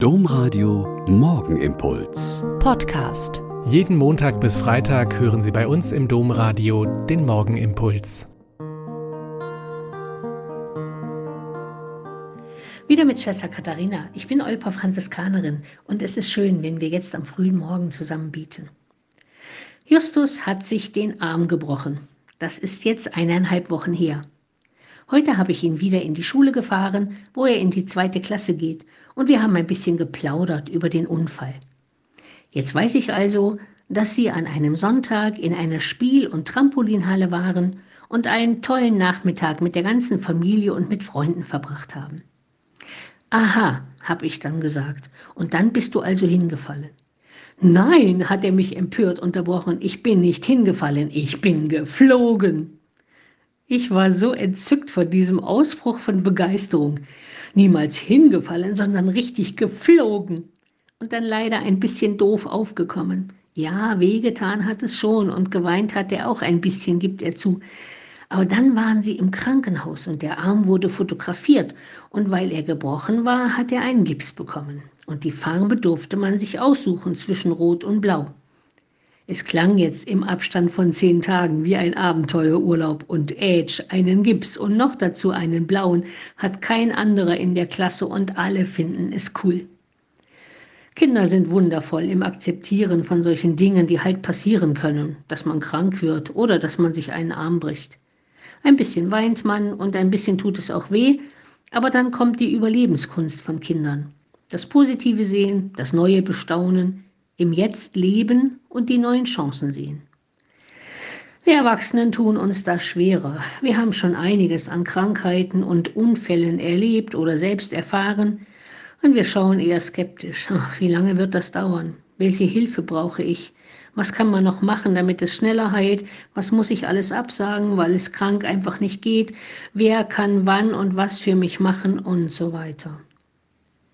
Domradio Morgenimpuls. Podcast. Jeden Montag bis Freitag hören Sie bei uns im Domradio den Morgenimpuls. Wieder mit Schwester Katharina. Ich bin Olpa Franziskanerin und es ist schön, wenn wir jetzt am frühen Morgen zusammen bieten. Justus hat sich den Arm gebrochen. Das ist jetzt eineinhalb Wochen her. Heute habe ich ihn wieder in die Schule gefahren, wo er in die zweite Klasse geht, und wir haben ein bisschen geplaudert über den Unfall. Jetzt weiß ich also, dass Sie an einem Sonntag in einer Spiel- und Trampolinhalle waren und einen tollen Nachmittag mit der ganzen Familie und mit Freunden verbracht haben. Aha, habe ich dann gesagt, und dann bist du also hingefallen. Nein, hat er mich empört unterbrochen, ich bin nicht hingefallen, ich bin geflogen. Ich war so entzückt von diesem Ausbruch von Begeisterung. Niemals hingefallen, sondern richtig geflogen. Und dann leider ein bisschen doof aufgekommen. Ja, wehgetan hat es schon und geweint hat er auch ein bisschen, gibt er zu. Aber dann waren sie im Krankenhaus und der Arm wurde fotografiert. Und weil er gebrochen war, hat er einen Gips bekommen. Und die Farbe durfte man sich aussuchen zwischen Rot und Blau. Es klang jetzt im Abstand von zehn Tagen wie ein Abenteuerurlaub und Age, einen Gips und noch dazu einen blauen, hat kein anderer in der Klasse und alle finden es cool. Kinder sind wundervoll im Akzeptieren von solchen Dingen, die halt passieren können, dass man krank wird oder dass man sich einen Arm bricht. Ein bisschen weint man und ein bisschen tut es auch weh, aber dann kommt die Überlebenskunst von Kindern. Das Positive sehen, das Neue bestaunen, im Jetzt leben und die neuen Chancen sehen. Wir Erwachsenen tun uns das schwerer. Wir haben schon einiges an Krankheiten und Unfällen erlebt oder selbst erfahren und wir schauen eher skeptisch. Ach, wie lange wird das dauern? Welche Hilfe brauche ich? Was kann man noch machen, damit es schneller heilt? Was muss ich alles absagen, weil es krank einfach nicht geht? Wer kann wann und was für mich machen und so weiter.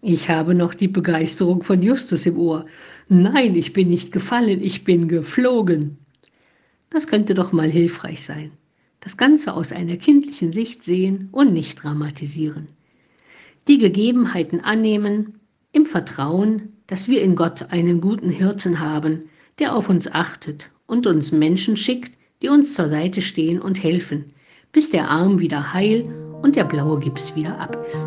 Ich habe noch die Begeisterung von Justus im Ohr. Nein, ich bin nicht gefallen, ich bin geflogen. Das könnte doch mal hilfreich sein. Das Ganze aus einer kindlichen Sicht sehen und nicht dramatisieren. Die Gegebenheiten annehmen, im Vertrauen, dass wir in Gott einen guten Hirten haben, der auf uns achtet und uns Menschen schickt, die uns zur Seite stehen und helfen, bis der Arm wieder heil und der blaue Gips wieder ab ist.